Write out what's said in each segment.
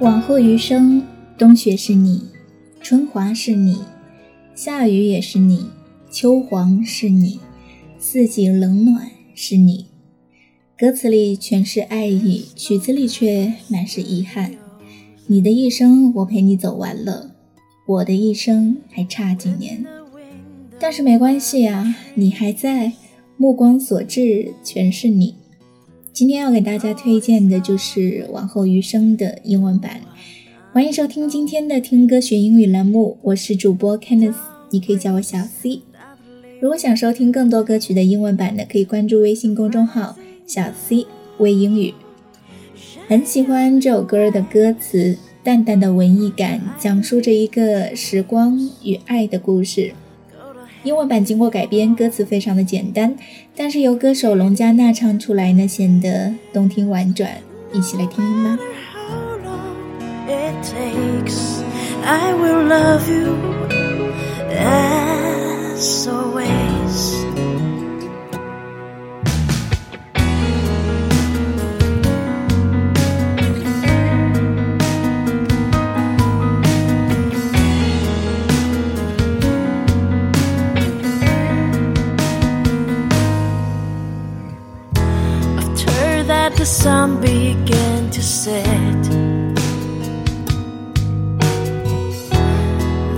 往后余生，冬雪是你，春华是你，夏雨也是你，秋黄是你，四季冷暖是你。歌词里全是爱意，曲子里却满是遗憾。你的一生我陪你走完了，我的一生还差几年。但是没关系啊，你还在，目光所至全是你。今天要给大家推荐的就是《往后余生》的英文版，欢迎收听今天的听歌学英语栏目，我是主播 Kenneth，你可以叫我小 C。如果想收听更多歌曲的英文版呢，可以关注微信公众号小 C 微英语。很喜欢这首歌的歌词，淡淡的文艺感，讲述着一个时光与爱的故事。英文版经过改编，歌词非常的简单，但是由歌手龙嘉娜唱出来呢，显得动听婉转。一起来听听吧。Sun began to set.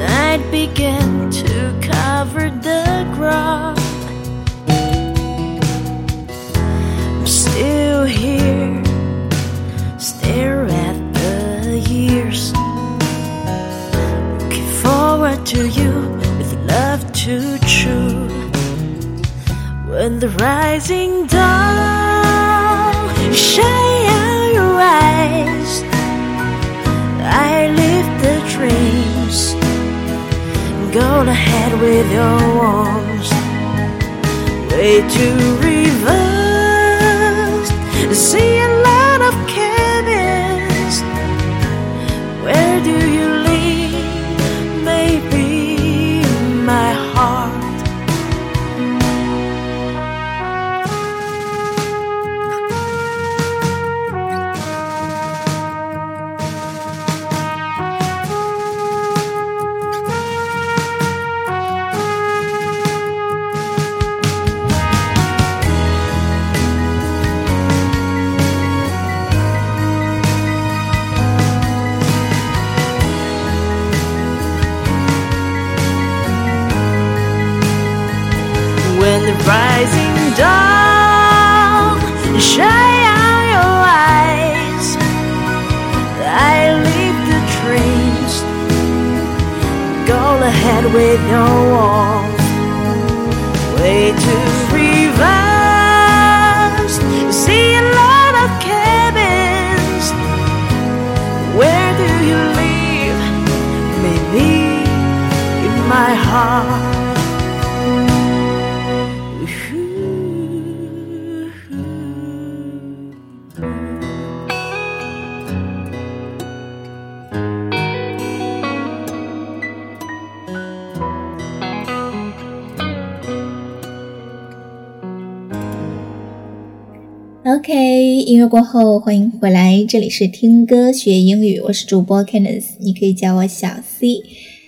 Night began to cover the ground. I'm still here, stare at the years. Looking forward to you with love to true. When the rising dawn shine your eyes. I live the dreams. Go ahead with your arms. Way to reverse. See shine your eyes. I leave the. Go ahead with your walls. Way to reverse. See a lot of cabins. Where do you live? Maybe in my heart. OK，音乐过后，欢迎回来，这里是听歌学英语，我是主播 Kenneth，你可以叫我小 C。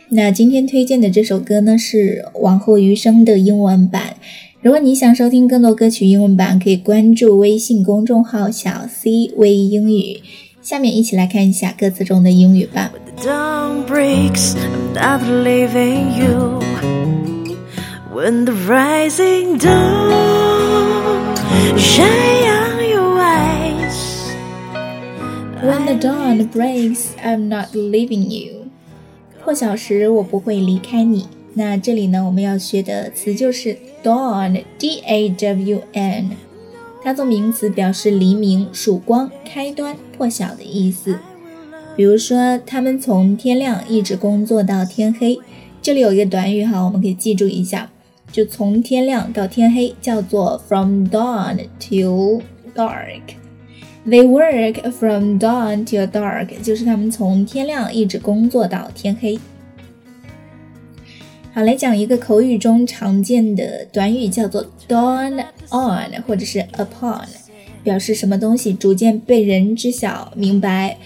那今天推荐的这首歌呢是《往后余生》的英文版。如果你想收听更多歌曲英文版，可以关注微信公众号小 C 微英语。下面一起来看一下歌词中的英语吧。When the rising dawn shine the dawn breaks, I'm not leaving you. 破晓时，我不会离开你。那这里呢，我们要学的词就是 dawn，d-a-w-n，它做名词表示黎明、曙光、开端、破晓的意思。比如说，他们从天亮一直工作到天黑。这里有一个短语哈，我们可以记住一下，就从天亮到天黑叫做 from dawn till dark。They work from dawn till dark，就是他们从天亮一直工作到天黑。好，来讲一个口语中常见的短语，叫做 dawn on 或者是 upon，表示什么东西逐渐被人知晓、明白。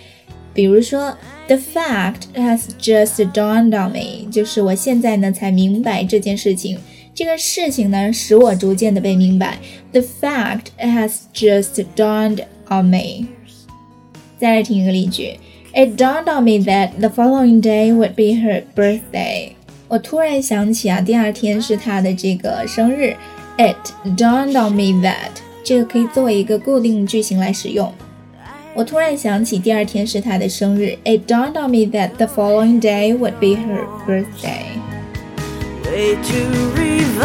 比如说，The fact has just dawned on me，就是我现在呢才明白这件事情。这个事情呢使我逐渐的被明白。The fact has just dawned on me。再来听一个例句，It dawned on me that the following day would be her birthday。我突然想起啊，第二天是她的这个生日。It dawned on me that 这个可以作为一个固定句型来使用。我突然想起第二天是她的生日。It dawned on me that the following day would be her birthday. Way to reverse,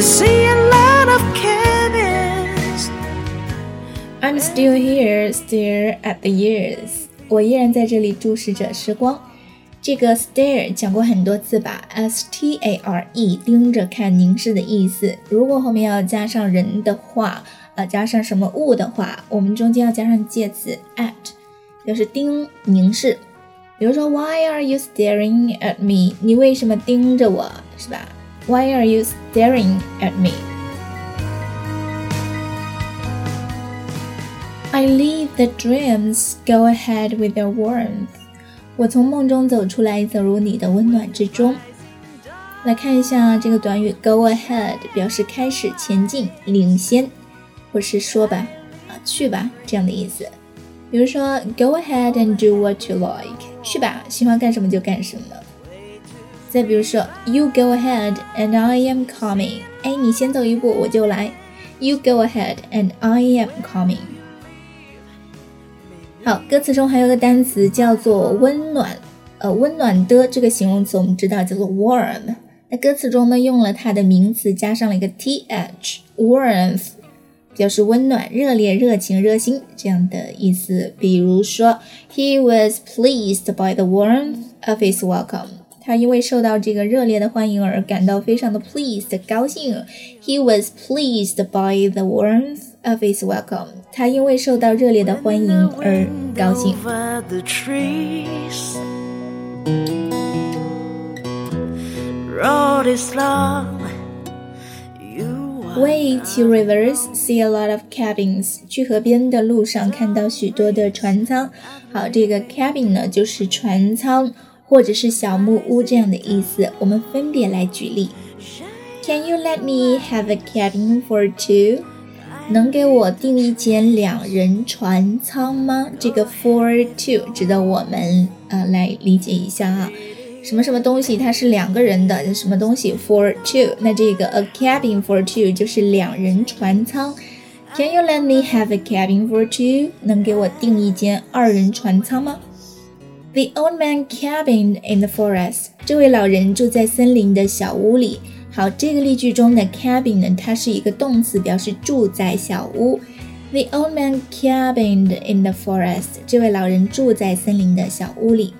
see a lot of cabins. I'm still here, stare at the years. 我依然在这里注视着时光。这个 stare 讲过很多次吧，s t a r e 盯着看、凝视的意思。如果后面要加上人的话，呃，加上什么物的话，我们中间要加上介词 at，表示盯、凝视。比如说，Why are you staring at me？你为什么盯着我，是吧？Why are you staring at me？me？I leave the dreams go ahead with their warmth。我从梦中走出来，走入你的温暖之中。来看一下这个短语 go ahead，表示开始、前进、领先，或是说吧，啊，去吧这样的意思。比如说，go ahead and do what you like，去吧，喜欢干什么就干什么。再比如说，you go ahead and I am coming，哎，你先走一步，我就来。You go ahead and I am coming。 好，歌词中还有个单词叫做温暖，呃，温暖的这个形容词我们知道叫做 warm。那歌词中呢用了它的名词加上了一个 th，warmth，表示温暖、热烈、热情、热心这样的意思。比如说，He was pleased by the warmth of his welcome。他因为受到这个热烈的欢迎而感到非常的 pleased，高兴。He was pleased by the warmth。of his welcome，他因为受到热烈的欢迎而高兴。Way to rivers, see a lot of cabins。去河边的路上看到许多的船舱。好，这个 cabin 呢就是船舱或者是小木屋这样的意思。我们分别来举例。Can you let me have a cabin for two？ 能给我订一间两人船舱吗？这个 for two 值得我们呃来理解一下啊。什么什么东西它是两个人的？什么东西 for two？那这个 a cabin for two 就是两人船舱。Can you let me have a cabin for two？能给我订一间二人船舱吗？The old man cabin in the forest。这位老人住在森林的小屋里。好，这个例句中的 cabin 呢，它是一个动词，表示住在小屋。The old man cabined in the forest。这位老人住在森林的小屋里。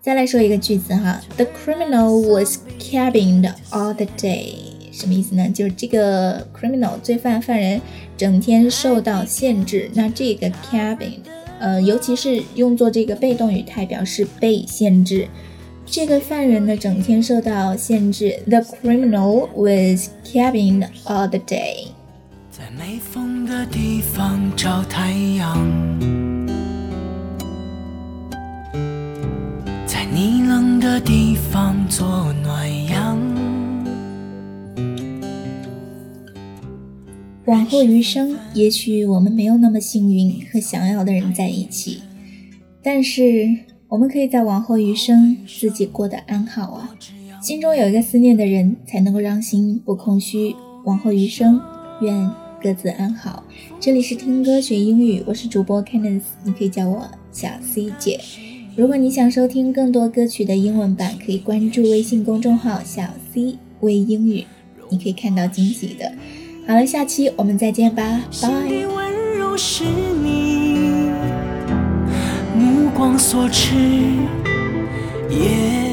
再来说一个句子哈，The criminal was cabined all the day。什么意思呢？就是这个 criminal 罪犯犯人整天受到限制。那这个 cabin，呃，尤其是用作这个被动语态，表示被限制。这个犯人呢，整天受到限制。The criminal was cabined all the day。在没风的地方找太阳，在你冷的地方做暖阳。往后余生，也许我们没有那么幸运和想要的人在一起，但是。我们可以在往后余生自己过得安好啊，心中有一个思念的人，才能够让心不空虚。往后余生，愿各自安好。这里是听歌学英语，我是主播 Candice，你可以叫我小 C 姐。如果你想收听更多歌曲的英文版，可以关注微信公众号小 C 微英语，你可以看到惊喜的。好了，下期我们再见吧，拜。光所至，也。